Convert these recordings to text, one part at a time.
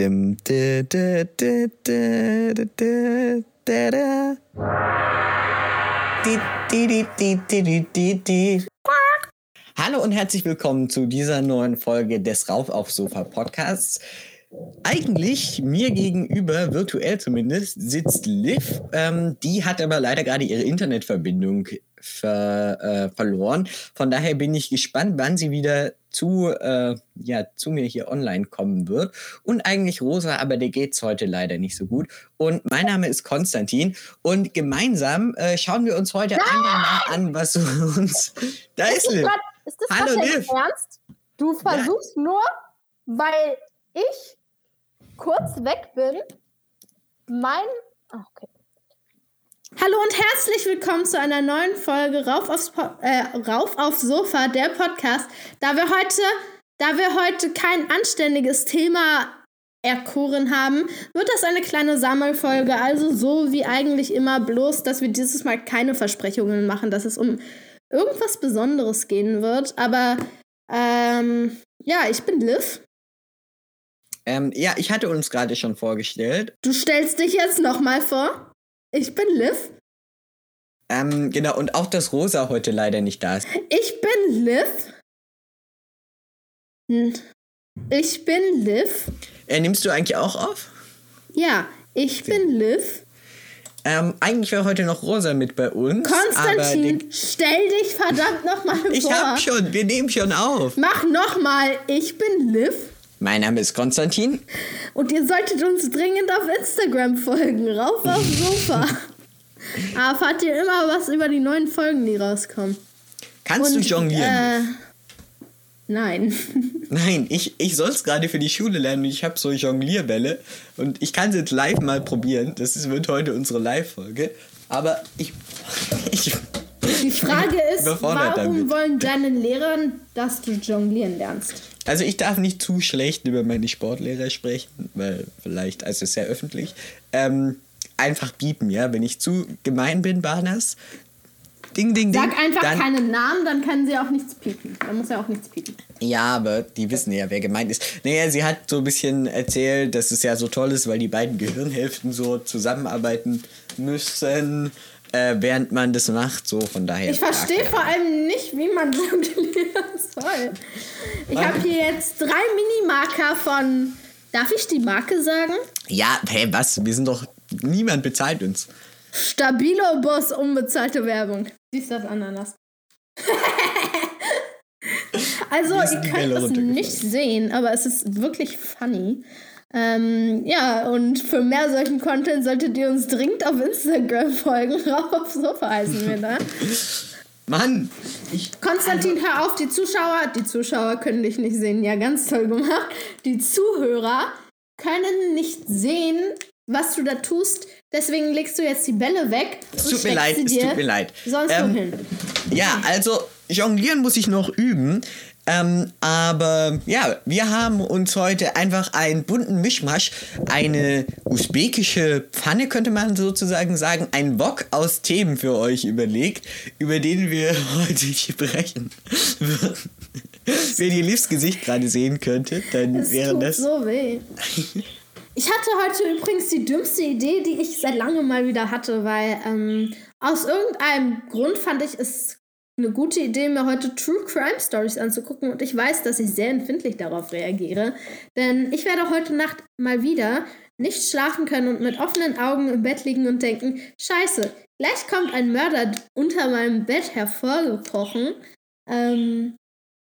dem. Hallo und herzlich willkommen zu dieser neuen Folge des Rauf auf Sofa Podcasts. Eigentlich mir gegenüber, virtuell zumindest, sitzt Liv. Ähm, die hat aber leider gerade ihre Internetverbindung ver, äh, verloren. Von daher bin ich gespannt, wann sie wieder zu, äh, ja, zu mir hier online kommen wird. Und eigentlich Rosa, aber der geht's heute leider nicht so gut. Und mein Name ist Konstantin und gemeinsam äh, schauen wir uns heute einmal an, was uns. Da ist, ist Liv. Grad, ist das Hallo, Liv. ernst? Du versuchst nur, weil ich kurz weg bin, mein. Ah, okay. Hallo und herzlich willkommen zu einer neuen Folge Rauf aufs, po äh, Rauf aufs Sofa, der Podcast. Da wir heute, da wir heute kein anständiges Thema erkoren haben, wird das eine kleine Sammelfolge. Also so wie eigentlich immer, bloß, dass wir dieses Mal keine Versprechungen machen, dass es um irgendwas Besonderes gehen wird. Aber ähm, ja, ich bin Liv. Ähm, ja, ich hatte uns gerade schon vorgestellt. Du stellst dich jetzt nochmal vor. Ich bin Liv. Ähm, genau, und auch, dass Rosa heute leider nicht da ist. Ich bin Liv. Hm. Ich bin Liv. Äh, nimmst du eigentlich auch auf? Ja, ich bin Liv. Ähm, eigentlich wäre heute noch Rosa mit bei uns. aber Konstantin, stell dich verdammt nochmal vor. ich hab schon, wir nehmen schon auf. Mach nochmal. Ich bin Liv. Mein Name ist Konstantin. Und ihr solltet uns dringend auf Instagram folgen. Rauf aufs Sofa. Aber erfahrt ihr immer was über die neuen Folgen, die rauskommen. Kannst du jonglieren? Äh, nein. Nein, ich, ich soll es gerade für die Schule lernen. Ich habe so Jonglierbälle und ich kann es jetzt live mal probieren. Das ist, wird heute unsere Live-Folge. Aber ich, ich. Die Frage ist, warum wollen deine Lehrer, dass du jonglieren lernst? Also ich darf nicht zu schlecht über meine Sportlehrer sprechen, weil vielleicht, also sehr öffentlich. Ähm, einfach biepen, ja. Wenn ich zu gemein bin, Banas. Ding, ding, ding. Sag einfach dann, keinen Namen, dann können sie auch nichts piepen. Dann muss er auch nichts piepen. Ja, aber die wissen ja, wer gemeint ist. Naja, sie hat so ein bisschen erzählt, dass es ja so toll ist, weil die beiden Gehirnhälften so zusammenarbeiten müssen, äh, während man das macht. So, von daher. Ich verstehe vor allem nicht, wie man jonglieren soll. Ich habe hier jetzt drei Minimarker von. Darf ich die Marke sagen? Ja, hey, was? Wir sind doch. Niemand bezahlt uns. Stabilo Boss unbezahlte Werbung. Siehst du das Ananas? also, ihr könnt es nicht sehen, aber es ist wirklich funny. Ähm, ja, und für mehr solchen Content solltet ihr uns dringend auf Instagram folgen. Rauf aufs Sofa heißen wir da. Mann! Ich, Konstantin, hör auf, die Zuschauer, die Zuschauer können dich nicht sehen, ja, ganz toll gemacht. Die Zuhörer können nicht sehen, was du da tust. Deswegen legst du jetzt die Bälle weg. es tut mir leid, es tut mir leid. Sonst Ähm, wohin? Ja, also jonglieren muss ich noch üben. Ähm, aber ja, wir haben uns heute einfach einen bunten Mischmasch, eine usbekische Pfanne, könnte man sozusagen sagen, einen Wok aus Themen für euch überlegt, über den wir heute sprechen würden. Wenn ihr Livs Gesicht gerade sehen könntet, dann Es wäre tut das. so weh. Ich hatte heute übrigens die dümmste Idee, die ich seit langem mal wieder hatte, weil ähm, aus irgendeinem Grund fand ich es eine gute Idee, mir heute True Crime Stories anzugucken und ich weiß, dass ich sehr empfindlich darauf reagiere, denn ich werde heute Nacht mal wieder nicht schlafen können und mit offenen Augen im Bett liegen und denken, scheiße, gleich kommt ein Mörder unter meinem Bett hervorgekrochen. Ähm,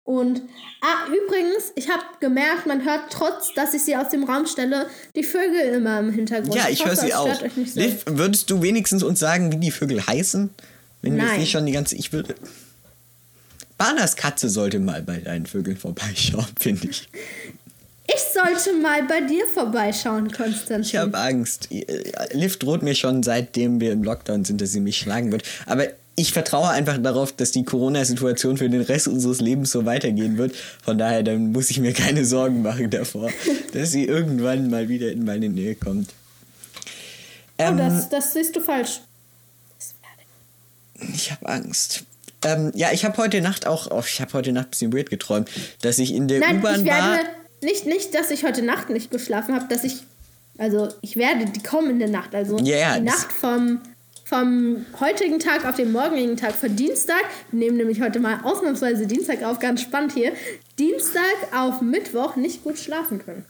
und, ah, übrigens, ich habe gemerkt, man hört trotz, dass ich sie aus dem Raum stelle, die Vögel immer im Hintergrund. Ja, ich höre sie es auch. so. Liv, würdest du wenigstens uns sagen, wie die Vögel heißen? Wenn wir Nein. nicht schon die ganze. Ich würde. Banas Katze sollte mal bei deinen Vögeln vorbeischauen, finde ich. Ich sollte mal bei dir vorbeischauen, Konstantin. Ich habe Angst. Liv droht mir schon, seitdem wir im Lockdown sind, dass sie mich schlagen wird. Aber ich vertraue einfach darauf, dass die Corona-Situation für den Rest unseres Lebens so weitergehen wird. Von daher, dann muss ich mir keine Sorgen machen davor, dass sie irgendwann mal wieder in meine Nähe kommt. oh, Ähm, das, das siehst du falsch. Ich habe Angst. Ähm, ja, ich habe heute Nacht auch, oh, ich habe heute Nacht ein bisschen weird geträumt, dass ich in der Nein, U-Bahn ich war. werde, nicht, nicht, dass ich heute Nacht nicht geschlafen habe, dass ich, also ich werde die kommende Nacht, also Ja, die Nacht vom, vom heutigen Tag auf den morgigen Tag von Dienstag, wir nehmen nämlich heute mal ausnahmsweise Dienstag auf, ganz spannend hier, Dienstag auf Mittwoch nicht gut schlafen können.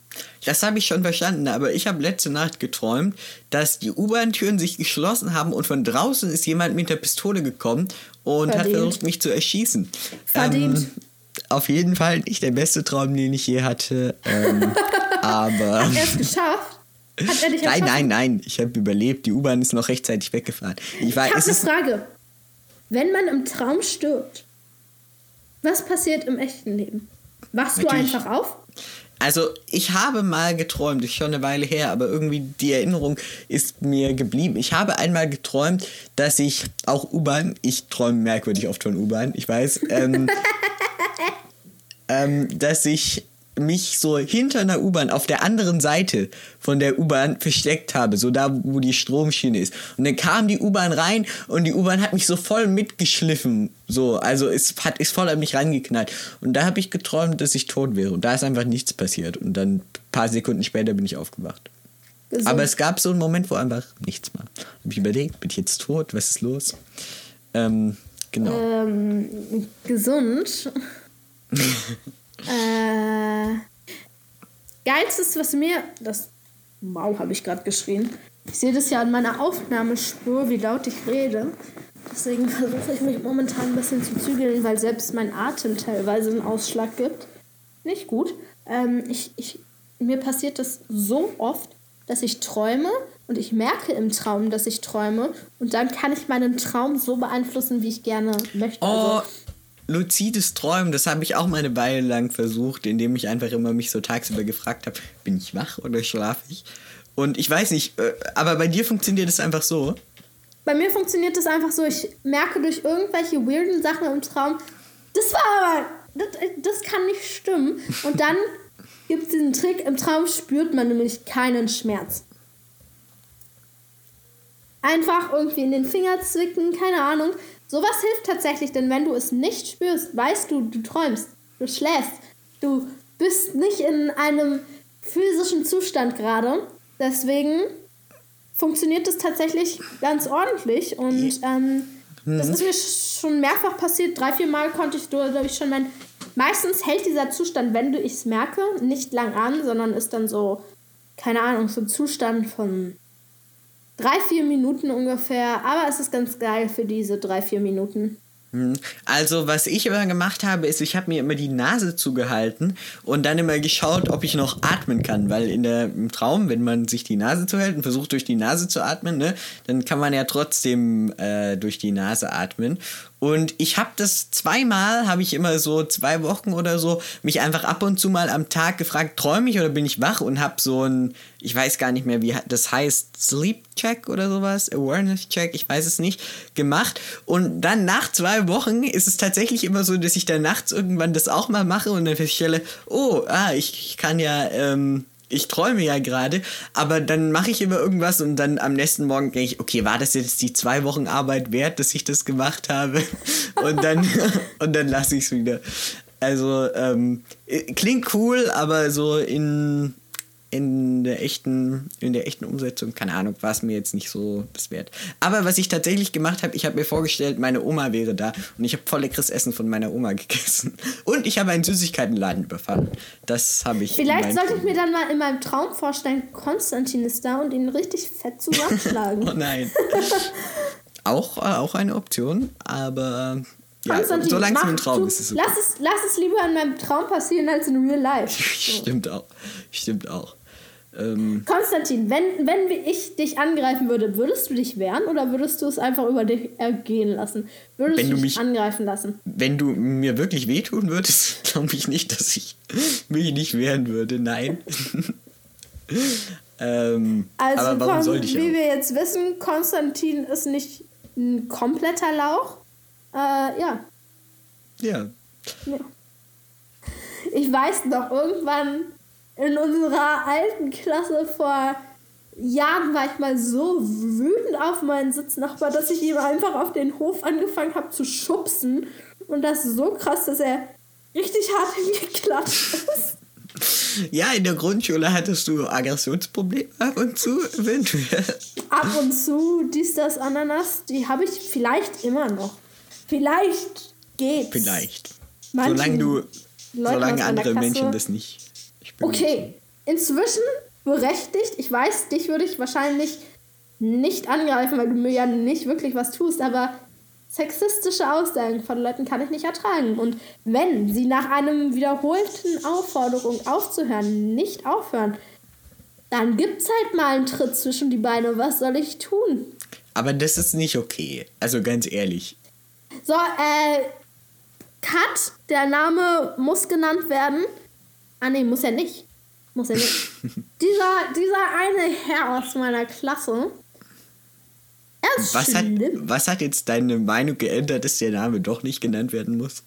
Das habe ich schon verstanden, aber ich habe letzte Nacht geträumt, dass die U-Bahn-Türen sich geschlossen haben und von draußen ist jemand mit der Pistole gekommen und hat Verdient. versucht, mich zu erschießen. Verdient. Ähm, auf jeden Fall nicht der beste Traum, den ich je hatte. Ähm, aber. Hat er es geschafft? Hat er dich Nein, nein, nein. Ich habe überlebt. Die U-Bahn ist noch rechtzeitig weggefahren. Ich weiß, Ich habe es eine. Frage. Wenn man im Traum stirbt, was passiert im echten Leben? Wachst du Natürlich. einfach auf? Also, ich habe mal geträumt, ist schon eine Weile her, aber irgendwie die Erinnerung ist mir geblieben. Ich habe einmal geträumt, dass ich auch U-Bahn, ich träume merkwürdig oft von U-Bahn, ich weiß, ähm, ähm, dass ich mich so hinter einer U-Bahn auf der anderen Seite von der U-Bahn versteckt habe, so da, wo die Stromschiene ist. Und dann kam die U-Bahn rein und die U-Bahn hat mich so voll mitgeschliffen. So, also es hat ist voll an mich rangeknallt. Und da habe ich geträumt, dass ich tot wäre. Und da ist einfach nichts passiert. Und dann ein paar Sekunden später bin ich aufgewacht. Gesund. Aber es gab so einen Moment, wo einfach nichts war. Habe ich überlegt, bin ich jetzt tot? Was ist los? Ähm, genau. ähm, gesund. äh, geilstes, was mir. Das. Wow, habe ich gerade geschrien. Ich sehe das ja an meiner Aufnahmespur, wie laut ich rede. Deswegen versuche ich mich momentan ein bisschen zu zügeln, weil selbst mein Atem teilweise einen Ausschlag gibt. Nicht gut. Ähm, ich, ich, mir passiert das so oft, dass ich träume und ich merke im Traum, dass ich träume und dann kann ich meinen Traum so beeinflussen, wie ich gerne möchte. Oh, Also, luzides Träumen, das habe ich auch mal eine Weile lang versucht, indem ich einfach immer mich so tagsüber gefragt habe, bin ich wach oder schlafe ich? Und ich weiß nicht, äh, aber bei dir funktioniert es einfach so. bei mir funktioniert das einfach so, ich merke durch irgendwelche weirden Sachen im Traum, das war aber, das, das kann nicht stimmen. Und dann gibt es diesen Trick, im Traum spürt man nämlich keinen Schmerz. Einfach irgendwie in den Finger zwicken, keine Ahnung. Sowas hilft tatsächlich, denn wenn du es nicht spürst, weißt du, du träumst, du schläfst, du bist nicht in einem physischen Zustand gerade. Deswegen funktioniert das tatsächlich ganz ordentlich und ähm, das ist mir schon mehrfach passiert. Drei, vier Mal konnte ich durch schon mein. Meistens hält dieser Zustand, wenn du es merke, nicht lang an, sondern ist dann so, keine Ahnung, so ein Zustand von drei, vier Minuten ungefähr. Aber es ist ganz geil für diese drei, vier Minuten. Hm. Also, was ich immer gemacht habe, ist, ich habe mir immer die Nase zugehalten und dann immer geschaut, ob ich noch atmen kann. Weil in der, im Traum, wenn man sich die Nase zuhält und versucht, durch die Nase zu atmen, ne, dann kann man ja trotzdem äh, durch die Nase atmen. Und ich habe das zweimal, habe ich immer so zwei Wochen oder so, mich einfach ab und zu mal am Tag gefragt, träume ich oder bin ich wach? Und habe so ein, ich weiß gar nicht mehr, wie das heißt, Sleep Check oder sowas, Awareness Check, ich weiß es nicht, gemacht. Und dann nach zwei Wochen ist es tatsächlich immer so, dass ich dann nachts irgendwann das auch mal mache und dann feststelle, oh, ah, ich, ich kann ja, ähm, ich träume ja gerade, aber dann mache ich immer irgendwas und dann am nächsten Morgen denke ich, okay, war das jetzt die zwei Wochen Arbeit wert, dass ich das gemacht habe? Und dann, und dann lasse ich es wieder. Also, ähm, klingt cool, aber so in, in der echten, in der echten Umsetzung, keine Ahnung, war es mir jetzt nicht so das wert. Aber was ich tatsächlich gemacht habe, ich habe mir vorgestellt, meine Oma wäre da und ich habe voll leckeres Essen von meiner Oma gegessen. Und ich habe einen Süßigkeitenladen überfallen. Das habe ich. Vielleicht sollte ich mir dann mal in meinem Traum vorstellen, Konstantin ist da und ihn richtig fett zusammenschlagen. Oh nein. auch, äh, auch eine Option, aber ja, Konstantin, mach- nur ein Traum tu- ist, es okay. lass es, lass es lieber in meinem Traum passieren als in real life. Stimmt auch. Stimmt auch. Ähm, Konstantin, wenn, wenn ich dich angreifen würde, würdest du dich wehren oder würdest du es einfach über dich ergehen lassen? Würdest Wenn du mich- angreifen lassen? wenn du mir wirklich wehtun würdest, glaube ich nicht, dass ich mich nicht wehren würde. Nein. ähm, Also, aber warum sollte ich wie auch? wir jetzt wissen, Konstantin ist nicht ein kompletter Lauch. Äh, ja. Ja. Ich weiß noch, irgendwann in unserer alten Klasse vor Jahren war ich mal so wütend auf meinen Sitznachbar, dass ich ihm einfach auf den Hof angefangen habe zu schubsen. Und das so krass, dass er richtig hart hingeklatscht ist. Ja, in der Grundschule hattest du Aggressionsprobleme ab und zu, eventuell. Ab und zu, dies, das, Ananas, die habe ich vielleicht immer noch. Vielleicht geht's. Vielleicht. Manchen solange du, Leuten solange andere Menschen das nicht. Okay, inzwischen berechtigt. Ich weiß, dich würde ich wahrscheinlich nicht angreifen, weil du mir ja nicht wirklich was tust, aber sexistische Aussagen von Leuten kann ich nicht ertragen. Und wenn sie nach einem wiederholten Aufforderung aufzuhören nicht aufhören, dann gibt's halt mal einen Tritt zwischen die Beine. Was soll ich tun? Aber das ist nicht okay. Also ganz ehrlich. So, äh, Kat, der Name muss genannt werden. Ah, nee, muss er nicht. Muss er nicht. dieser, dieser eine Herr aus meiner Klasse. Er ist Was hat, was hat jetzt deine Meinung geändert, dass der Name doch nicht genannt werden muss?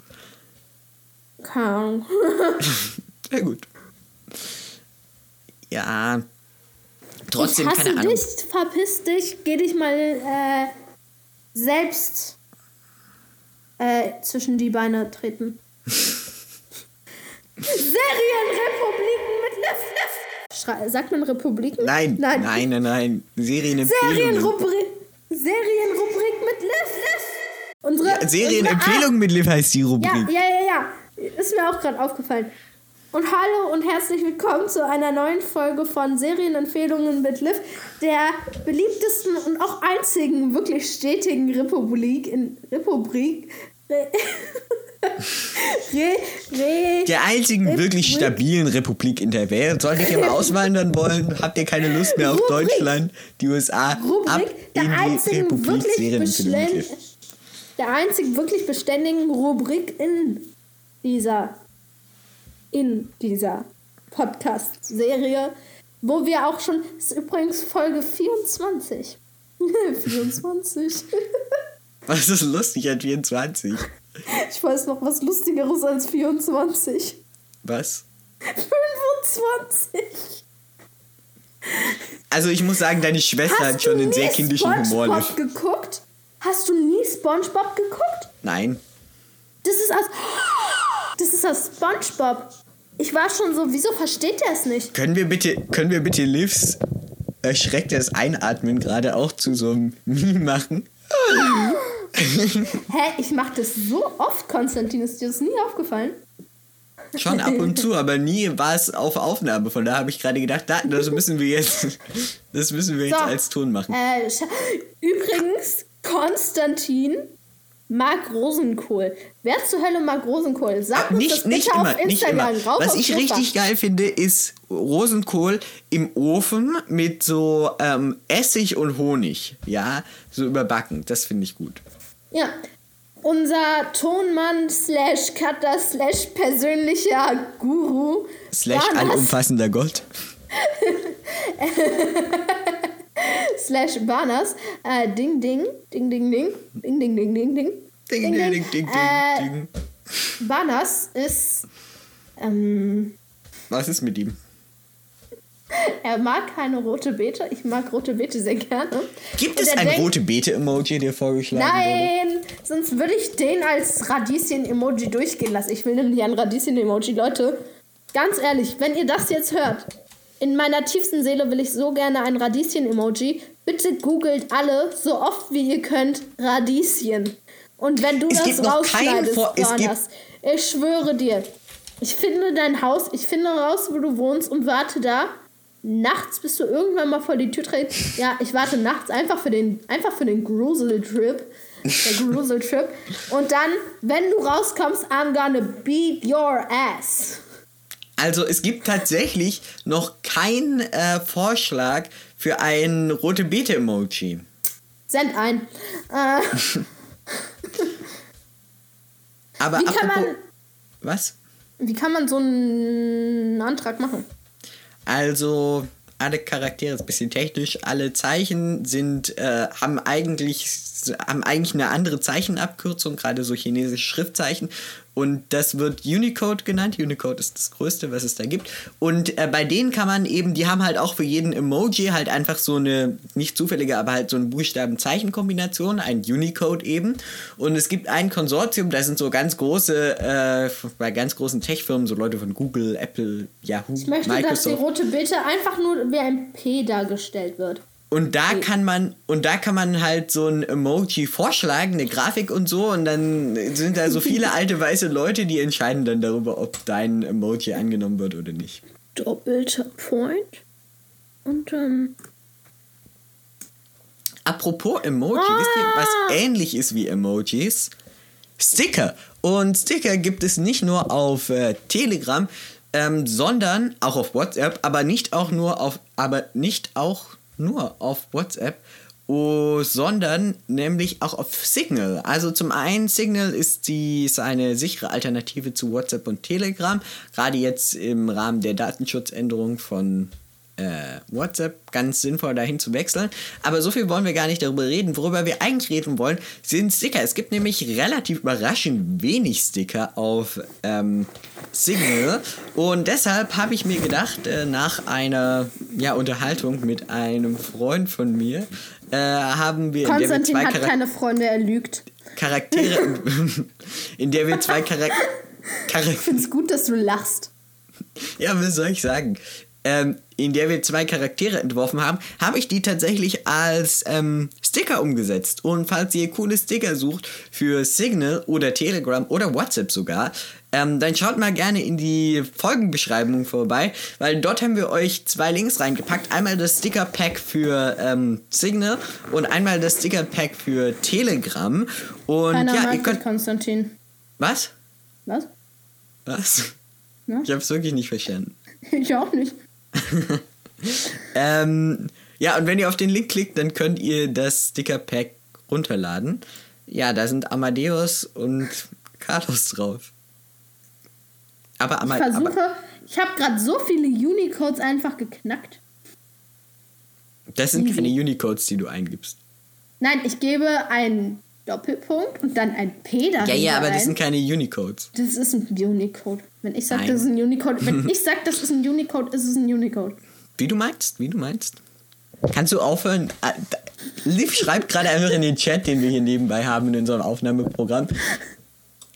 Keine Ahnung. Ja, gut. Ja. Trotzdem, ich hasse keine Ahnung. dich, verpiss dich, geh dich mal äh, selbst äh, zwischen die Beine treten. Serienrepubliken mit Liv Liv. Schrei sagt man Republiken? Nein, nein, Nein. nein, nein. Serienempfehlungen. Serienrubrik, Serienrubrik mit Liv Liv. Unsere, Ja, Serienempfehlungen mit Liv heißt die Rubrik. ja, ja, ja, ja. Ist mir auch gerade aufgefallen. Und hallo und herzlich willkommen zu einer neuen Folge von Serienempfehlungen mit Liv, der beliebtesten und auch einzigen wirklich stetigen Republik in Republik. Der einzigen wirklich stabilen Republik in der Welt. Solltet ihr mal auswandern wollen, habt ihr keine Lust mehr auf Rubrik. Deutschland, die USA, ab Rubrik der in die einzigen Republik der einzig wirklich beständigen Rubrik in dieser in dieser Podcast-Serie, wo wir auch schon, ist übrigens Folge 24. 24. Was ist lustig an 24? Ich weiß noch was Lustigeres als 24. Was? 25. Also ich muss sagen, deine Schwester hat Hast schon du einen sehr nie kindischen Humor. Liv. SpongeBob geguckt? Hast du nie SpongeBob geguckt? Nein. Das ist aus. Das ist aus SpongeBob. Ich war schon so, wieso versteht er es nicht? Können wir bitte, können wir bitte Livs erschrecktes Einatmen gerade auch zu so einem Meme machen? Hä, ich mach das so oft, Konstantin. Ist dir das nie aufgefallen? Schon ab und zu, aber nie war es auf Aufnahme. Von da habe ich gerade gedacht, da, das müssen wir jetzt, das müssen wir jetzt So. als Ton machen. Äh, übrigens, Konstantin mag Rosenkohl. Wer zur Hölle mag Rosenkohl? Sag uns das nicht, bitte nicht auf immer, nicht Instagram. immer. Was ich richtig geil finde, ist Rosenkohl im Ofen mit so ähm, Essig und Honig. Ja, so überbacken. Das finde ich gut. Ja. Unser Tonmann slash Cutter slash persönlicher Guru. Slash allumfassender Gott. slash Banas. Äh, ding, ding, ding, ding, ding, ding, ding, ding, ding, ding. Ding, ding, ding, ding, Äh, ding. Banas ist, ähm, Was ist mit ihm? er mag keine rote Beete. Ich mag rote Beete sehr gerne. Gibt es ein denkt- rote Beete-Emoji, der vorgeschlagen wurde? Nein, sonst würde ich den als Radieschen-Emoji durchgehen lassen. Ich will nämlich ein Radieschen-Emoji. Leute, ganz ehrlich, wenn ihr das jetzt hört, in meiner tiefsten Seele will ich so gerne ein Radieschen-Emoji. Bitte googelt alle, so oft wie ihr könnt, Radieschen. Und wenn du Es das rausschneidest, Jonas, ich schwöre dir, ich finde dein Haus, ich finde raus, wo du wohnst und warte da. Nachts, bis du irgendwann mal vor die Tür trittst. Ja, ich warte nachts einfach für den, einfach für den Grusel-Trip. Der Grusel-Trip. Und dann, wenn du rauskommst, I'm gonna beat your ass. Also es gibt tatsächlich noch keinen äh, Vorschlag für ein rote Beete-Emoji. Send ein. Äh, Aber Wie kann man- Was? wie kann man so einen Antrag machen? Also alle Charaktere ist ein bisschen technisch. Alle Zeichen sind äh, haben eigentlich haben eigentlich eine andere Zeichenabkürzung, gerade so chinesische Schriftzeichen. Und das wird Unicode genannt. Unicode ist das größte, was es da gibt. Und äh, bei denen kann man eben, die haben halt auch für jeden Emoji halt einfach so eine, nicht zufällige, aber halt so eine Buchstaben-Zeichen-Kombination, ein Unicode eben. Und es gibt ein Konsortium, da sind so ganz große, äh, bei ganz großen Tech-Firmen, so Leute von Google, Apple, Yahoo, Ich möchte, dass die Microsoft. rote Beete einfach nur wie ein P dargestellt wird. Und da kann man und da kann man halt so ein Emoji vorschlagen, eine Grafik und so und dann sind da so viele alte weiße Leute, die entscheiden dann darüber, ob dein Emoji angenommen wird oder nicht. Doppelter Point. Und ähm, Apropos Emoji, wisst ihr, was ähnlich ist wie Emojis? Sticker. Und Sticker gibt es nicht nur auf äh, Telegram, ähm, sondern auch auf WhatsApp, aber nicht auch nur auf, aber nicht auch nur auf WhatsApp, oh, sondern nämlich auch auf Signal. Also zum einen Signal ist die ist eine sichere Alternative zu WhatsApp und Telegram, gerade jetzt im Rahmen der Datenschutzänderung von äh, WhatsApp ganz sinnvoll dahin zu wechseln. Aber so viel wollen wir gar nicht darüber reden. Worüber wir eigentlich reden wollen, sind Sticker. Es gibt nämlich relativ überraschend wenig Sticker auf ähm, Signal. Und deshalb habe ich mir gedacht, äh, nach einer ja, Unterhaltung mit einem Freund von mir, äh, haben wir, in der wir Konstantin zwei hat Charak keine Freunde, er lügt. Charaktere, in der wir zwei Charak Charaktere Ich finde es gut, dass du lachst. ja, was soll ich sagen? Ähm, in der wir zwei Charaktere entworfen haben, habe ich die tatsächlich als ähm, Sticker umgesetzt. Und falls ihr coole Sticker sucht für Signal oder Telegram oder WhatsApp sogar, ähm, dann schaut mal gerne in die Folgenbeschreibung vorbei, weil dort haben wir euch zwei Links reingepackt. Einmal das Sticker-Pack für ähm, Signal und einmal das Sticker-Pack für Telegram. Und Keiner ja, ihr könnt. Konstantin. Was? Was? Was? Ja? Ich habe es wirklich nicht verstanden. Ich auch nicht. Ähm, ja, und wenn ihr auf den Link klickt, dann könnt ihr das Sticker-Pack runterladen. Ja, da sind Amadeus und Carlos drauf. Aber, Ich Ama versuche, aber ich habe gerade so viele Unicodes einfach geknackt. das sind easy. keine Unicodes, die du eingibst. Nein, ich gebe einen Doppelpunkt und dann ein P dahinter Ja, ja, aber das sind keine Unicodes. Das ist ein Unicode. Wenn ich sage, das ist ein Unicode, wenn ich sage, das ist ein Unicode, ist es ein Unicode. Wie du meinst, wie du meinst. Kannst du aufhören? Ah, da- Liv schreibt gerade einfach in den Chat, den wir hier nebenbei haben in unserem Aufnahmeprogramm,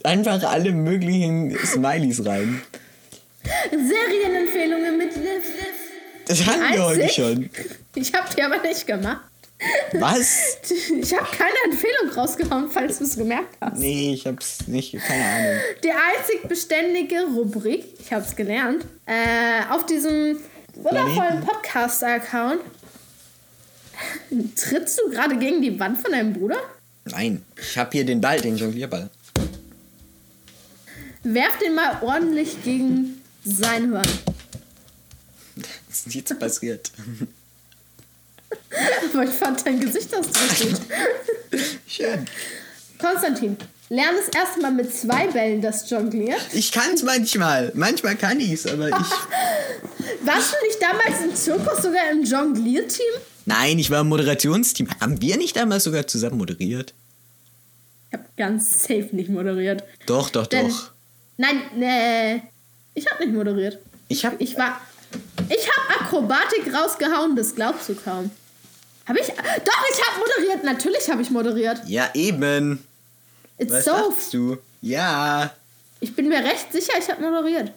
einfach alle möglichen Smileys rein. Serienempfehlungen mit Liv, Liv. Das hatten wir heute schon. Ich habe die aber nicht gemacht. Was? Ich habe keine Empfehlung rausgehauen, falls du es gemerkt hast. Nee, ich hab's nicht, keine Ahnung. Die einzig beständige Rubrik, ich habe es gelernt, äh, auf diesem wundervollen. Podcast-Account. Trittst du gerade gegen die Wand von deinem Bruder? Nein, ich hab hier den Ball, den Jonglierball. Werf den mal ordentlich gegen sein Hirn. Was ist jetzt passiert? Aber ich fand dein Gesichtsausdruck gut. Schön. Konstantin, lerne es erstmal mit zwei Bällen das Jonglieren. Ich kann's manchmal. Manchmal kann ich's, aber ich. Warst du nicht damals im Zirkus sogar im Jonglierteam? Nein, ich war im Moderationsteam. Haben wir nicht damals sogar zusammen moderiert? Ich habe ganz safe nicht moderiert. Doch, doch, Denn- doch. Nein, nee. Ich habe nicht moderiert. Ich hab. Ich war. Ich habe Akrobatik rausgehauen, das glaubst du kaum. Habe ich. Doch, ich habe moderiert. Natürlich habe ich moderiert. Ja, eben. It's Was so. sagst du? Ja. Ich bin mir recht sicher, ich habe moderiert.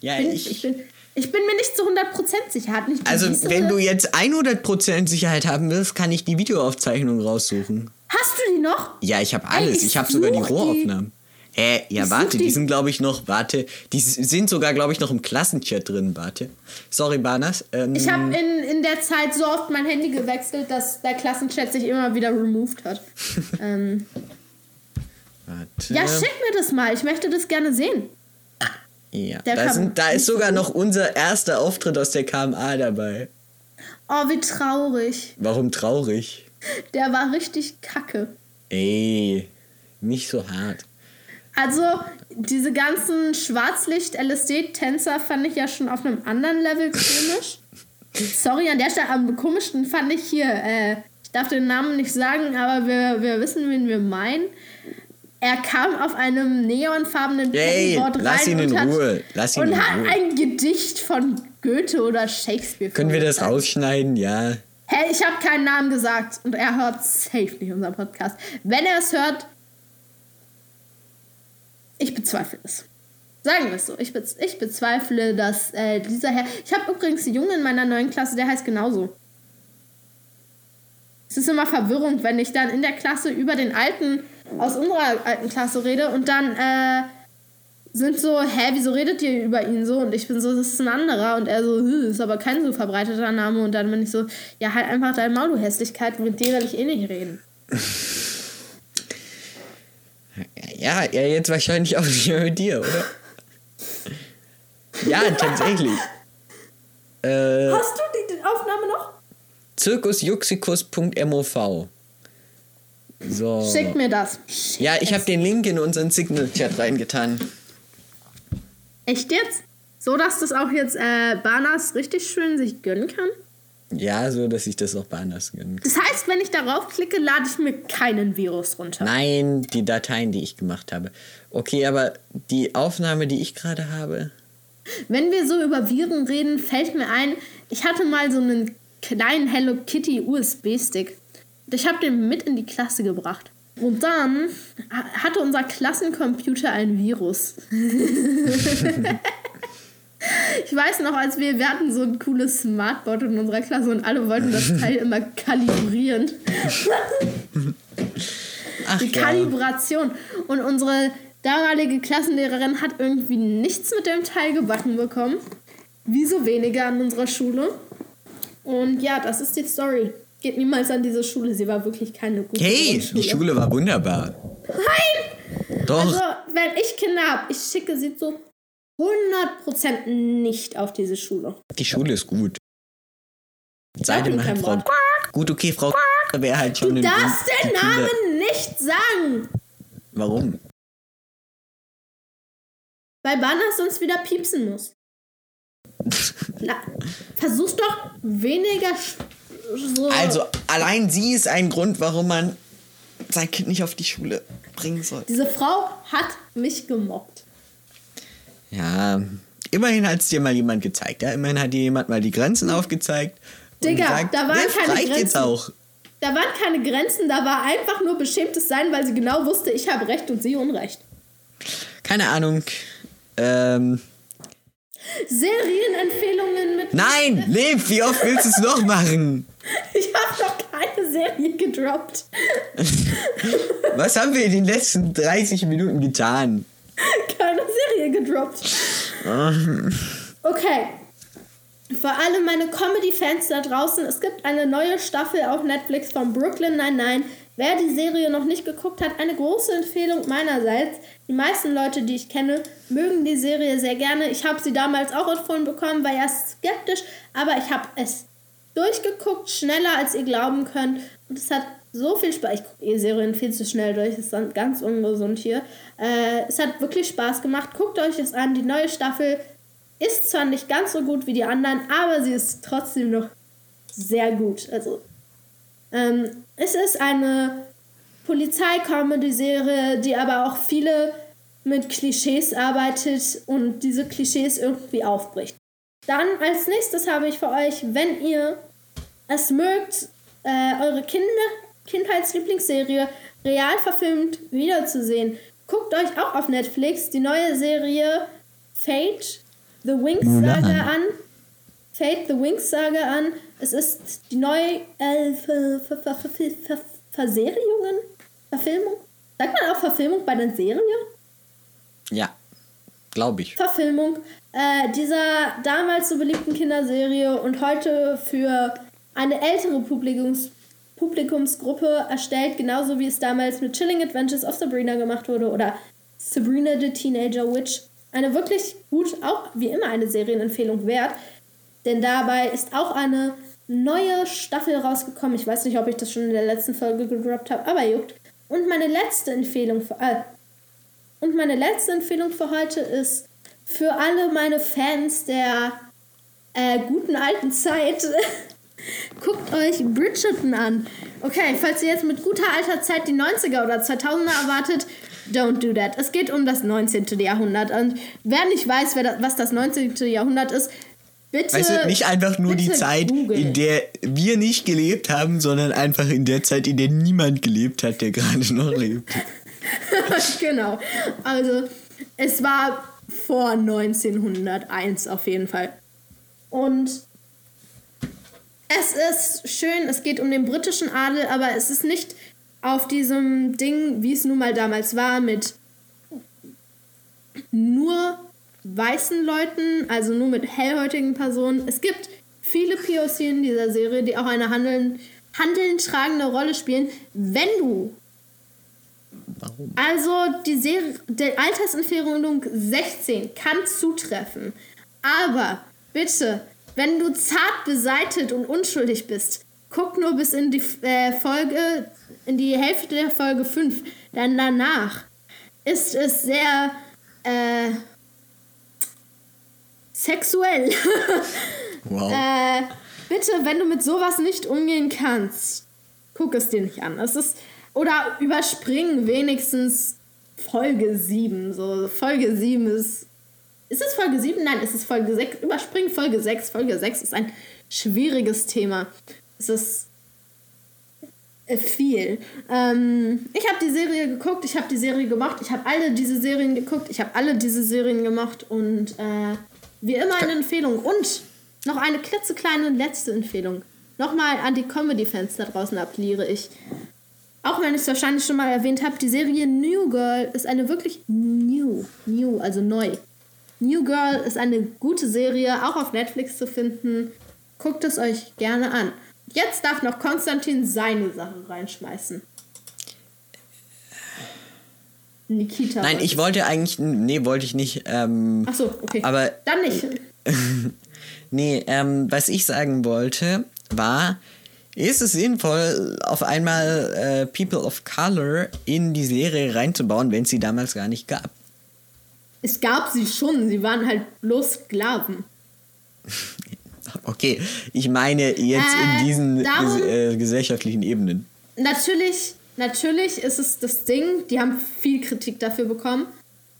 Ja, Bin, ich. ich, bin, ich bin mir nicht zu 100% sicher. Hat nicht also, wenn du jetzt 100% Sicherheit haben willst, kann ich die Videoaufzeichnung raussuchen. Hast du die noch? Ja, ich habe Ey, alles. ich Ich habe sogar die such die. Hä? Ja, Ich warte, die die. sind, glaube ich, noch, warte, die sind sogar, glaube ich, noch im Klassenchat drin, warte. Sorry, Banas. Ähm, Ich habe in, in der Zeit so oft mein Handy gewechselt, dass der Klassenchat sich immer wieder removed hat. ähm, warte. ja, schick mir das mal. Ich möchte das gerne sehen. Ja, da, sind, da ist so sogar noch unser erster Auftritt aus der KMA dabei. Oh, wie traurig. Warum traurig? Der war richtig kacke. Ey, nicht so hart. Also, diese ganzen Schwarzlicht-LSD-Tänzer fand ich ja schon auf einem anderen Level komisch. Sorry, an der Stelle am komischsten fand ich hier äh, darf den Namen nicht sagen, aber wir, wir wissen, wen wir meinen. Er kam auf einem neonfarbenen Yay, Pennyboard rein lass ihn in und, hat, Ruhe, lass ihn und in hat Ruhe. ein Gedicht von Goethe oder Shakespeare Können wir das rausschneiden? Ja. Hä, ich habe keinen Namen gesagt und er hört safe nicht unseren Podcast. Wenn er es hört, ich bezweifle es. Sagen wir es so. Ich, bez ich bezweifle, dass äh, dieser Herr. Ich habe übrigens einen Jungen in meiner neuen Klasse, der heißt genauso. Es ist immer Verwirrung, wenn ich dann in der Klasse über den Alten aus unserer alten Klasse rede und dann äh, sind so, hä, wieso redet ihr über ihn so? Und ich bin so, das ist ein anderer. Und er so, "Hm, ist aber kein so verbreiteter Name. Und dann bin ich so, ja, halt einfach dein Maul, du Hässlichkeit, mit dir will ich eh nicht reden. Ja, ja, jetzt wahrscheinlich auch nicht mehr mit dir, oder? Ja, tatsächlich. Äh, Hast du die, die Aufnahme noch? zirkusjuxikus.mov. So. Schick mir das. Ja, ich habe den Link in unseren Signal-Chat reingetan. Echt jetzt? So, dass das auch jetzt äh, Banas richtig schön sich gönnen kann? Ja, so, dass ich das auch beanders gönnen kann. Das heißt, wenn ich darauf klicke, lade ich mir keinen Virus runter. Nein, die Dateien, die ich gemacht habe. Okay, aber die Aufnahme, die ich gerade habe. Wenn wir so über Viren reden, fällt mir ein, ich hatte mal so einen kleinen Hello Kitty USB-Stick. Ich habe den mit in die Klasse gebracht. Und dann ha- hatte unser Klassencomputer ein Virus. ich weiß noch, als wir, wir hatten so ein cooles Smartboard in unserer Klasse und alle wollten das Teil immer kalibrieren. Ach, Die ja. Kalibration. Und unsere damalige Klassenlehrerin hat irgendwie nichts mit dem Teil gebacken bekommen. Wie so wenige an unserer Schule. Und ja, das ist die Story. Geht niemals an diese Schule. Sie war wirklich keine gute Hey, Grundschule. die Schule war wunderbar. Nein! Doch. Also, wenn ich Kinder habe, ich schicke sie zu 100% nicht auf diese Schule. Die Schule ist gut. Sei dem halt Frau. Wort. Gut, okay, Frau wäre halt schon Du darfst den Kinder- Namen nicht sagen, Warum? weil Banas sonst wieder piepsen muss. Na, versuch doch weniger so. Also, allein sie ist ein Grund, warum man sein Kind nicht auf die Schule bringen soll. Diese Frau hat mich gemobbt. Ja, immerhin hat es dir mal jemand gezeigt. Ja, immerhin hat dir jemand mal die Grenzen aufgezeigt. und Digga, gesagt, da waren keine reicht jetzt Grenzen. auch. Da waren keine Grenzen, da war einfach nur beschämtes Sein, weil sie genau wusste, ich habe Recht und sie Unrecht. Keine Ahnung. Ähm, Serienempfehlungen mit. nein, Lev, wie oft willst du es noch machen? Ich habe noch keine Serie gedroppt. Was haben wir in den letzten 30 Minuten getan? Serie gedroppt. Okay. Für alle meine Comedy-Fans da draußen, es gibt eine neue Staffel auf Netflix von Brooklyn Nine-Nine. Wer die Serie noch nicht geguckt hat, eine große Empfehlung meinerseits. Die meisten Leute, die ich kenne, mögen die Serie sehr gerne. Ich habe sie damals auch empfohlen bekommen, war erst skeptisch, aber ich habe es durchgeguckt, schneller als ihr glauben könnt. Und es hat so viel Spaß. Ich gucke eh Serien viel zu schnell durch, das ist ganz ungesund hier. Äh, es hat wirklich Spaß gemacht. Guckt euch das an. Die neue Staffel ist zwar nicht ganz so gut wie die anderen, aber sie ist trotzdem noch sehr gut. Also, ähm, es ist eine Polizei-Comedy-Serie, die aber auch viele mit Klischees arbeitet und diese Klischees irgendwie aufbricht. Dann als nächstes habe ich für euch, wenn ihr es mögt, äh, eure Kinder Kindheitslieblingsserie real verfilmt wiederzusehen. Guckt euch auch auf Netflix die neue Serie Fate The Wings Saga an. Fate The Wings Saga an. Es ist die neue äh, Ver Ver Ver Ver Ver Verserierungen? Verfilmung? Sagt man auch Verfilmung bei der Serie? Ja, glaube ich. Verfilmung äh, dieser damals so beliebten Kinderserie und heute für eine ältere Publikums Publikumsgruppe erstellt, genauso wie es damals mit Chilling Adventures of Sabrina gemacht wurde oder Sabrina the Teenager Witch. Eine wirklich gut, auch wie immer eine Serienempfehlung wert, denn dabei ist auch eine neue Staffel rausgekommen. Ich weiß nicht, ob ich das schon in der letzten Folge gedroppt habe, aber juckt. Und meine letzte Empfehlung für, äh, und meine letzte Empfehlung für heute ist für alle meine Fans der äh, guten alten Zeit Guckt euch Bridgerton an. Okay, falls ihr jetzt mit guter alter Zeit die 90er oder 2000er erwartet, don't do that. Es geht um das 19. Jahrhundert. Und wer nicht weiß, wer das, was das 19. Jahrhundert ist, bitte. Weißt du, nicht einfach nur die Zeit, googlen. in der wir nicht gelebt haben, sondern einfach in der Zeit, in der niemand gelebt hat, der gerade noch lebt. genau. Also, es war vor 1901 auf jeden Fall. Und es ist schön, es geht um den britischen Adel, aber es ist nicht auf diesem Ding, wie es nun mal damals war, mit nur weißen Leuten, also nur mit hellhäutigen Personen. Es gibt viele POC in dieser Serie, die auch eine handeln, handeln tragende Rolle spielen. Wenn du Warum? also die Serie, der Altersempfehlung 16 kann zutreffen. Aber bitte, wenn du zart beseitet und unschuldig bist, guck nur bis in die äh, Folge, in die Hälfte der Folge 5. Dann danach ist es sehr äh, sexuell. Wow. Äh, bitte, wenn du mit sowas nicht umgehen kannst, guck es dir nicht an. Es ist, oder überspring wenigstens Folge 7. So, Folge 7 ist. Ist es Folge 7? Nein, es ist Folge 6. Überspring Folge 6. Folge 6 ist ein schwieriges Thema. Es ist viel. Ähm, ich habe die Serie geguckt, ich habe die Serie gemacht, ich habe alle diese Serien geguckt, ich habe alle diese Serien gemacht und äh, wie immer eine Empfehlung. Und noch eine klitzekleine letzte Empfehlung. Nochmal an die Comedy-Fans da draußen appelliere ich. Auch wenn ich es wahrscheinlich schon mal erwähnt habe, die Serie New Girl ist eine wirklich new, new, also neu. New Girl ist eine gute Serie, auch auf Netflix zu finden. Guckt es euch gerne an. Jetzt darf noch Konstantin seine Sache reinschmeißen. Nikita. Nein, ich wollte eigentlich. Nee, wollte ich nicht. Ähm, Ach so, okay. Aber Dann nicht. nee, ähm, was ich sagen wollte, war, ist es sinnvoll, auf einmal äh, People of Color in die Serie reinzubauen, wenn es sie damals gar nicht gab? Es gab sie schon, sie waren halt bloß Sklaven. Okay, ich meine jetzt Äh, in diesen darum- ges äh, gesellschaftlichen Ebenen. Natürlich, natürlich ist es das Ding, die haben viel Kritik dafür bekommen,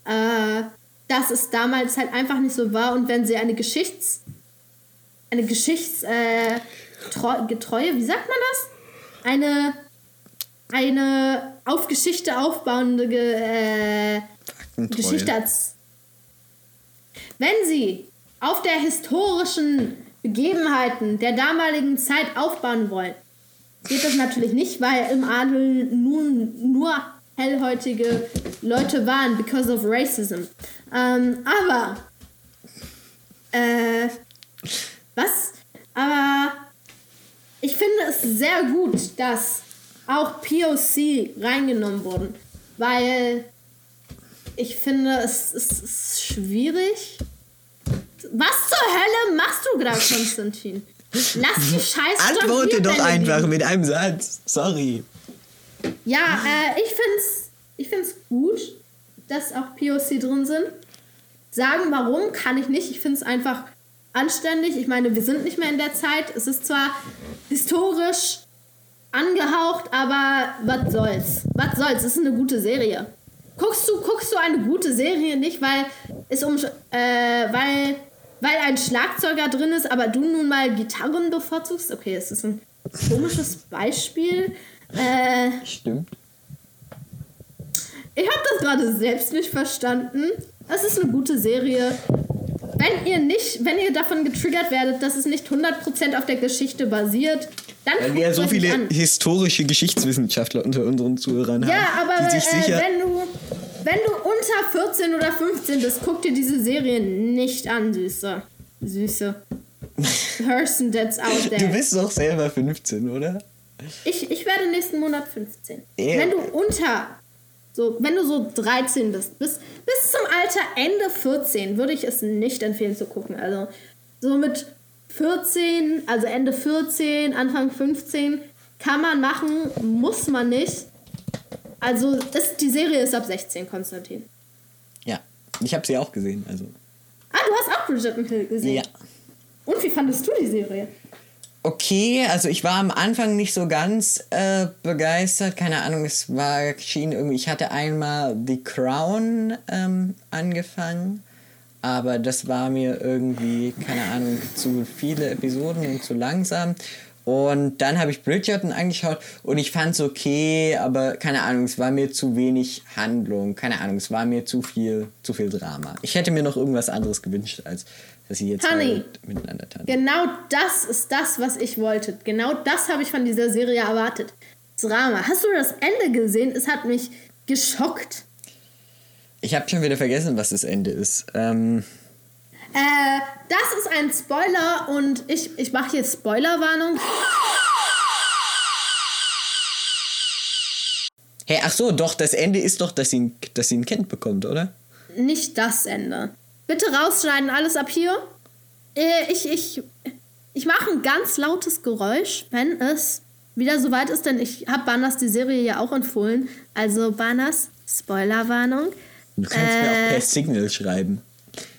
äh, dass es damals halt einfach nicht so war und wenn sie eine Geschichts... eine Geschichts... Äh, wie sagt man das? Eine... eine auf Geschichte aufbauende Ge äh. Geschichte als. Wenn sie auf der historischen Begebenheiten der damaligen Zeit aufbauen wollen, geht das natürlich nicht, weil im Adel nun nur hellhäutige Leute waren, because of racism. Ähm, aber. Äh. Was? Aber. Ich finde es sehr gut, dass auch POC reingenommen wurden, weil ich finde, es, es ist schwierig. Was zur Hölle machst du gerade, Konstantin? Lass die Scheiße Antworte doch einfach liegen. mit einem Satz. Sorry. Ja, äh, ich find's, ich find's gut, dass auch POC drin sind. Sagen warum, kann ich nicht. Ich find's einfach anständig. Ich meine, wir sind nicht mehr in der Zeit. Es ist zwar historisch angehaucht, aber was soll's? Was soll's? Es ist eine gute Serie. Guckst du, guckst du eine gute Serie nicht, weil es um, äh, weil, weil ein Schlagzeuger drin ist, aber du nun mal Gitarren bevorzugst? Okay, es ist ein komisches Beispiel. Äh, Stimmt. ich habe das gerade selbst nicht verstanden. Es ist eine gute Serie. Wenn ihr nicht, wenn ihr davon getriggert werdet, dass es nicht 100% auf der Geschichte basiert, dann Weil wir ja so viele an. historische Geschichtswissenschaftler unter unseren Zuhörern Ja, haben, aber die sich äh, sicher. wenn du wenn du unter 14 oder 15 bist, guck dir diese Serie nicht an, Süße. Süße. Person that's out there. Du bist doch selber 15, oder? Ich, ich werde nächsten Monat 15. Ja. Wenn du unter, so, wenn du so 13 bist, bis, bis zum Alter Ende 14, würde ich es nicht empfehlen zu gucken. Also so mit 14, also Ende 14, Anfang 15, kann man machen, muss man nicht. Also das, die Serie ist ab 16, Konstantin. Ich habe sie auch gesehen, also. Ah, du hast auch Bridgerton Hill gesehen. Ja. Und wie fandest du die Serie? okay. Also ich war am Anfang nicht so ganz äh, begeistert. Keine Ahnung, es war schien irgendwie. Ich hatte einmal The Crown ähm, angefangen, aber das war mir irgendwie, keine Ahnung, zu viele Episoden und zu langsam. Und dann habe ich Bridgerton angeschaut und ich fand es okay, aber keine Ahnung, es war mir zu wenig Handlung, keine Ahnung, es war mir zu viel, zu viel Drama. Ich hätte mir noch irgendwas anderes gewünscht, als dass sie jetzt Honey, halt miteinander tanzen. Genau das ist das, was ich wollte. Genau das habe ich von dieser Serie erwartet. Drama. Hast du das Ende gesehen? Es hat mich geschockt. Ich habe schon wieder vergessen, was das Ende ist. Ähm, Äh, das ist ein Spoiler und ich, ich mache hier Spoilerwarnung. hey, ach so, doch, das Ende ist doch, dass sie, ein- dass sie ein Kind bekommt, oder? Nicht das Ende. Bitte rausschneiden, alles ab hier. Äh, ich ich, ich mache ein ganz lautes Geräusch, wenn es wieder soweit ist, denn ich habe Banas die Serie ja auch empfohlen. Also Banas, Spoilerwarnung. Du kannst mir auch Äh. per Signal schreiben.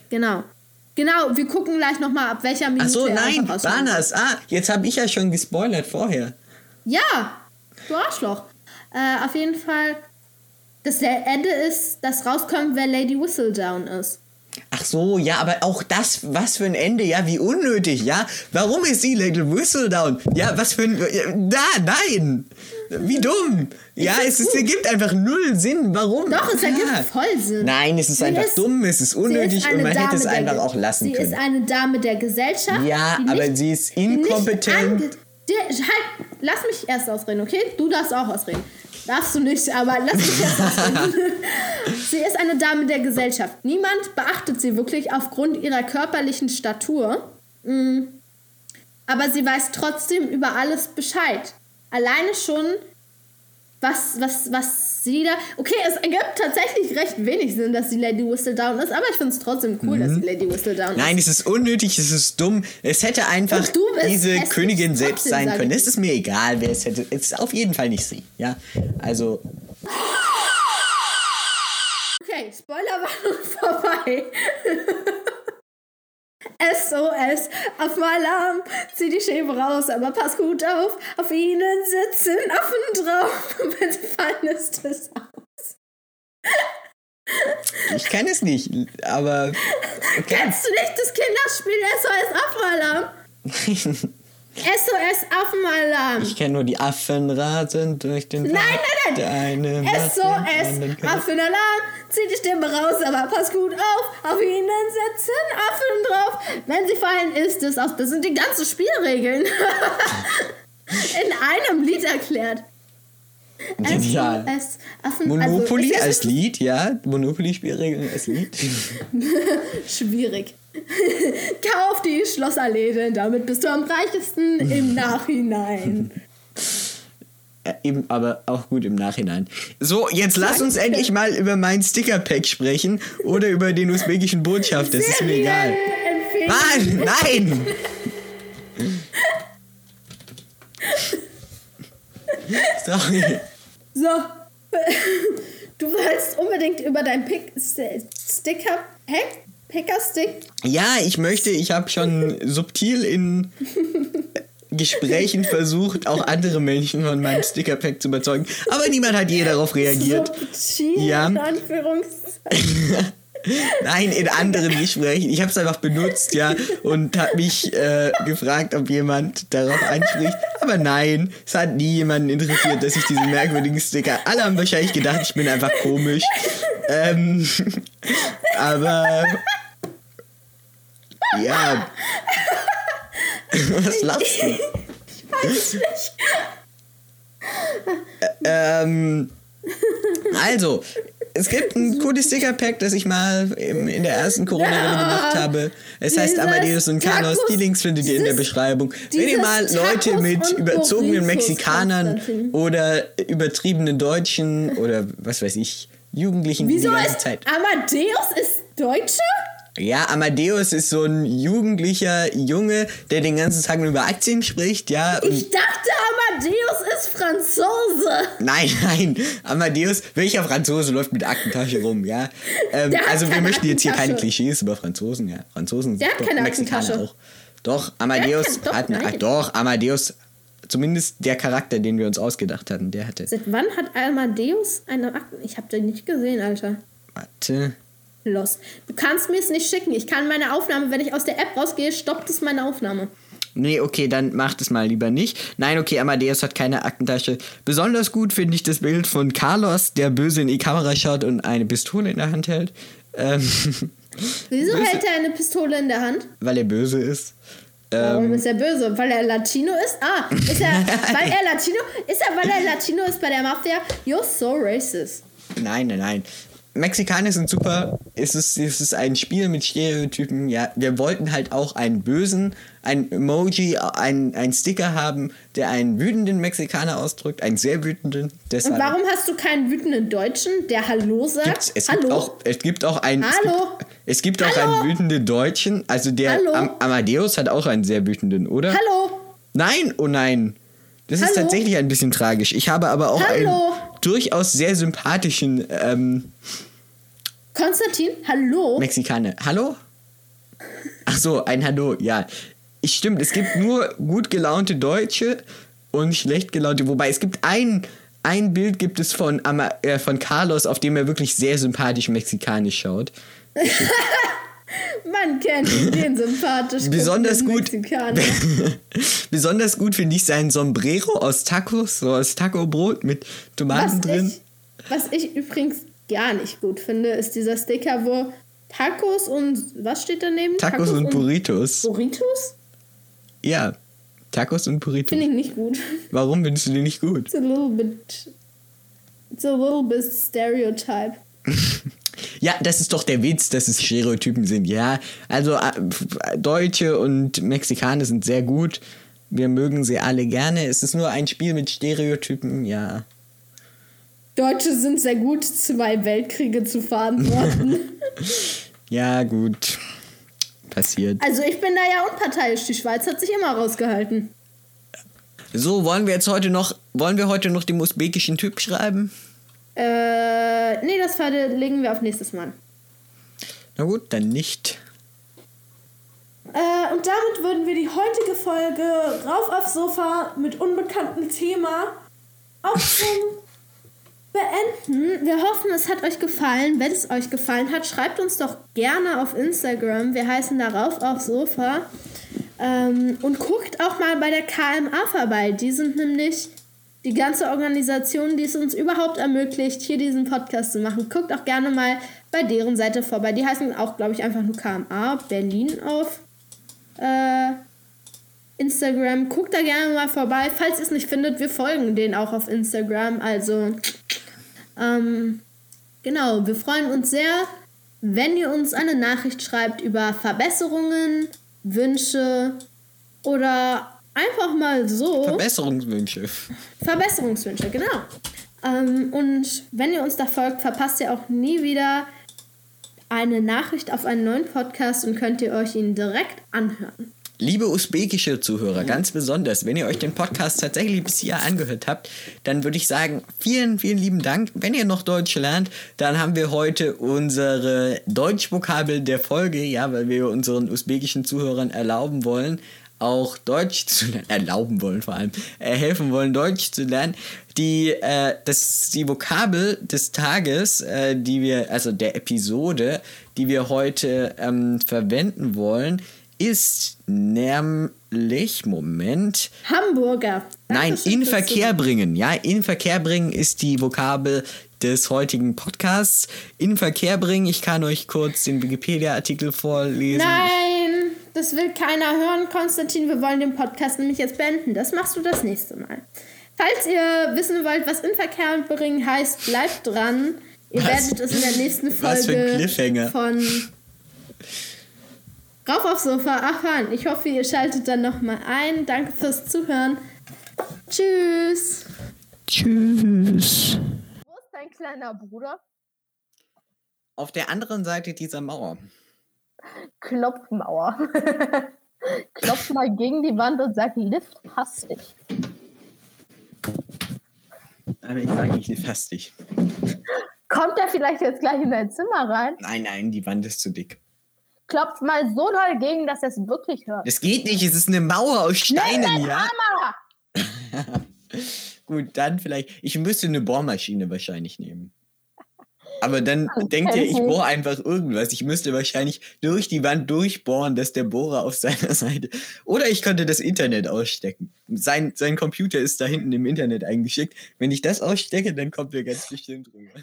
Genau. Genau, wir gucken gleich nochmal, ab welcher Minute Ach so, nein, Banas. Ah, jetzt habe ich ja schon gespoilert vorher. Ja, du Arschloch. Äh, auf jeden Fall, das Ende ist, dass rauskommt, wer Lady Whistledown ist. Ach so, ja, aber auch das, was für ein Ende, ja, wie unnötig, ja. Warum ist die Little Whistledown? Ja, was für ein. ja, Da, nein! Wie dumm! Ja, es, ist, ergibt einfach null Sinn. Warum? Doch, es ja. ergibt voll Sinn. Nein, es ist Sie einfach ist- dumm, es ist Sie unnötig ist und man hätte es Dame einfach auch lassen Sie können. ist eine Dame der Gesellschaft. Ja, die aber nicht- sie ist die nicht inkompetent. Der, halt, lass mich erst ausreden, okay? Du darfst auch ausreden. Darfst du nicht, aber lass mich erst ausreden. sie ist eine Dame der Gesellschaft. Niemand beachtet sie wirklich aufgrund ihrer körperlichen Statur. Mm. Aber sie weiß trotzdem über alles Bescheid. Alleine schon, was, was, was sie da. Okay, es ergibt tatsächlich recht wenig Sinn, dass sie Lady Whistledown ist, aber ich finde es trotzdem cool, dass sie Lady Whistledown ist. Mhm. Nein, es ist unnötig, es ist dumm. Es hätte einfach diese Königin selbst sein können. Es ist mir egal, wer es hätte. Es ist auf jeden Fall nicht sie. Ja, also. Okay, Spoilerwarnung vorbei. SOS, auf Alarm, zieh die Schäbe raus, aber pass gut auf, auf ihnen sitzen Affen drauf. Wenn sie fallen, ist es aus. Ich kann es nicht, aber. Okay. Kennst du nicht das Kinderspiel SOS Affenalarm? SOS Affenalarm. Ich kenne nur die Affen rasen durch den Nein, Wald. nein, nein. anderen SOS. Affenalarm, zieh die Stimme raus, aber pass gut auf, auf ihnen sitzen Affen drauf. Wenn sie fallen, ist es aus. Das sind die ganzen Spielregeln. In einem Lied erklärt. Genial. SOS Affen. Monopoly also, als Lied, ja. Monopoly-Spielregeln als Lied. schwierig. Kauf die Schlossallee, denn damit bist du am reichsten im Nachhinein. Ja, eben, aber auch gut im Nachhinein. So, jetzt lass uns endlich mal über mein Sticker-Pack sprechen oder über den usbekischen Botschafter. Das ist mir egal. Mann, nein! Sorry. So. Du wolltest unbedingt über dein Pick Sticker Pack Picker Stick. Ja, ich möchte, ich habe schon subtil in Gesprächen versucht, auch andere Menschen von meinem Sticker-Pack zu überzeugen. Aber niemand hat je darauf reagiert. Subtil, Ja. in Anführungszeichen. Nein, in anderen Gesprächen. Ich habe es einfach benutzt, ja, und habe mich äh, gefragt, ob jemand darauf anspricht. Aber nein, es hat nie jemanden interessiert, dass ich diesen merkwürdigen Sticker. Alle haben wahrscheinlich gedacht, ich bin einfach komisch. Ähm, aber ja. Was lachst du? Weiß nicht. Ähm, also, es gibt ein cooles Sticker-Pack, das ich mal in der ersten Corona-Welle gemacht habe. Es heißt Amadeus und Carlos. Die Links findet ihr in der Beschreibung. Wenn ihr mal Leute mit überzogenen Mexikanern oder übertriebenen Deutschen oder was weiß ich, Jugendlichen die Wieso die ganze Zeit. Amadeus ist Deutscher? Ja, Amadeus ist so ein jugendlicher Junge, der den ganzen Tag nur über Aktien spricht, ja. Ich dachte, Amadeus ist Franzose. Nein, nein, Amadeus, welcher Franzose läuft mit Aktentasche rum, ja? Ähm, hat also wir möchten jetzt hier keine. Klischees über Franzosen, ja. Franzosen Der hat doch keine Mexikaner Aktentasche. auch. Doch, Amadeus doch, hat nein. doch, Amadeus, zumindest der Charakter, den wir uns ausgedacht hatten, der hatte. Seit wann hat Amadeus eine Akten? Ich habe den nicht gesehen, Alter. Warte. Los. Du kannst mir es nicht schicken. Ich kann meine Aufnahme, wenn ich aus der App rausgehe, stoppt es meine Aufnahme. Nee, okay, dann macht es mal lieber nicht. Nein, okay, Amadeus hat keine Aktentasche. Besonders gut finde ich das Bild von Carlos, der böse in die Kamera schaut und eine Pistole in der Hand hält. Ähm, Wieso Böse- hält er eine Pistole in der Hand? weil er böse ist. Warum Ähm, ist er böse? Weil er Latino ist? Ah, ist er, weil er Latino, ist er, weil er Latino ist bei der Mafia? You're so racist. nein, nein, nein. Mexikaner sind super. Es ist, es ist ein Spiel mit Stereotypen. Ja, wir wollten halt auch einen bösen, ein Emoji, ein, ein Sticker haben, der einen wütenden Mexikaner ausdrückt, einen sehr wütenden. Und Deshalb warum hast du keinen wütenden Deutschen, der Hallo sagt? gibt's, es, Hallo? gibt auch, es gibt auch einen. Hallo? Es gibt, es gibt auch Hallo? einen wütenden Deutschen. Also der? Am Amadeus hat auch einen sehr wütenden, oder? Hallo? Nein, oh nein. Das ist Hallo? tatsächlich ein bisschen tragisch. Ich habe aber auch einen Hallo? Durchaus sehr sympathischen ähm, Konstantin, hallo? Mexikaner. Hallo? Ach so, ein Hallo, ja. Ich stimmt, es gibt nur gut gelaunte Deutsche und schlecht gelaunte. Wobei es gibt ein, ein Bild gibt es von, Ama äh, von Carlos, auf dem er wirklich sehr sympathisch mexikanisch schaut. Man kennt den sympathisch. Besonders gut. Besonders gut finde ich sein Sombrero aus Tacos, so aus Taco-Brot mit Tomaten Was drin. ich, was ich übrigens gar nicht gut finde, ist dieser Sticker, wo Tacos und was steht daneben? Tacos, und Burritos. Burritos? Ja, Tacos und Burritos. Finde ich nicht gut. Warum findest du die nicht gut? It's a little bit. It's a little bit stereotype. Ja, das ist doch der Witz, dass es Stereotypen sind. Ja, also äh, Deutsche und Mexikaner sind sehr gut. Wir mögen sie alle gerne. Es ist nur ein Spiel mit Stereotypen, ja. Deutsche sind sehr gut, zwei Weltkriege zu verantworten. Ja, gut. Passiert. also ich bin da ja unparteiisch. Die Schweiz hat sich immer rausgehalten. So, wollen wir jetzt heute noch, wollen wir heute noch dem usbekischen Typ schreiben? Äh, nee, das verlegen wir auf nächstes Mal. Na gut, dann nicht. Äh, und damit würden wir die heutige Folge Rauf aufs Sofa mit unbekanntem Thema auch schon beenden. Wir hoffen, es hat euch gefallen. Wenn es euch gefallen hat, schreibt uns doch gerne auf Instagram. Wir heißen da Rauf aufs Sofa. Ähm, und guckt auch mal bei der KMA vorbei. Die sind nämlich die ganze Organisation, die es uns überhaupt ermöglicht, hier diesen Podcast zu machen. Guckt auch gerne mal bei deren Seite vorbei. Die heißen auch, glaube ich, einfach nur KMA Berlin auf äh, Instagram. Guckt da gerne mal vorbei. Falls ihr es nicht findet, wir folgen denen auch auf Instagram. Also, ähm, genau, wir freuen uns sehr, wenn ihr uns eine Nachricht schreibt über Verbesserungen, Wünsche oder einfach mal so. Verbesserungswünsche. Verbesserungswünsche, genau. Ähm, und wenn ihr uns da folgt, verpasst ihr auch nie wieder eine Nachricht auf einen neuen Podcast und könnt ihr euch ihn direkt anhören. Liebe usbekische Zuhörer, ganz besonders, wenn ihr euch den Podcast tatsächlich bis hier angehört habt, dann würde ich sagen, vielen, vielen lieben Dank. Wenn ihr noch Deutsch lernt, dann haben wir heute unsere Deutschvokabel der Folge, ja, weil wir unseren usbekischen Zuhörern erlauben wollen, auch Deutsch zu lernen, erlauben wollen vor allem, äh, helfen wollen, Deutsch zu lernen. Die, äh, das, die Vokabel des Tages, äh, die wir, also der Episode, die wir heute ähm, verwenden wollen, ist nämlich, Moment, Hamburger. nein, Dankeschön in Verkehr bringen. Ja, in Verkehr bringen ist die Vokabel des heutigen Podcasts. In Verkehr bringen, ich kann euch kurz den Wikipedia-Artikel vorlesen. Nein, das will keiner hören, Konstantin. Wir wollen den Podcast nämlich jetzt beenden. Das machst du das nächste Mal. Falls ihr wissen wollt, was in Verkehr bringen heißt, bleibt dran. Ihr Was? werdet es in der nächsten Folge von Rauf aufs Sofa erfahren. Ich hoffe, ihr schaltet dann nochmal ein. Danke fürs Zuhören. Tschüss. Tschüss. Wo ist dein kleiner Bruder? Auf der anderen Seite dieser Mauer. Klopfmauer. Klopf mal gegen die Wand und sag, Lift hastig. Aber ich sage nicht fast dich. Kommt er vielleicht jetzt gleich in dein Zimmer rein? Nein, nein, die Wand ist zu dick. klopf mal so doll gegen, dass er es wirklich hört. Es geht nicht, es ist eine Mauer aus Steinen, ja? Hammer! Gut, dann vielleicht. Ich müsste eine Bohrmaschine wahrscheinlich nehmen. Aber dann denkt ihr, ich bohre einfach irgendwas. Ich müsste wahrscheinlich durch die Wand durchbohren, dass der Bohrer auf seiner Seite. Oder ich könnte das Internet ausstecken. Sein, sein Computer ist da hinten im Internet eingeschickt. Wenn ich das ausstecke, dann kommt er ganz bestimmt rüber.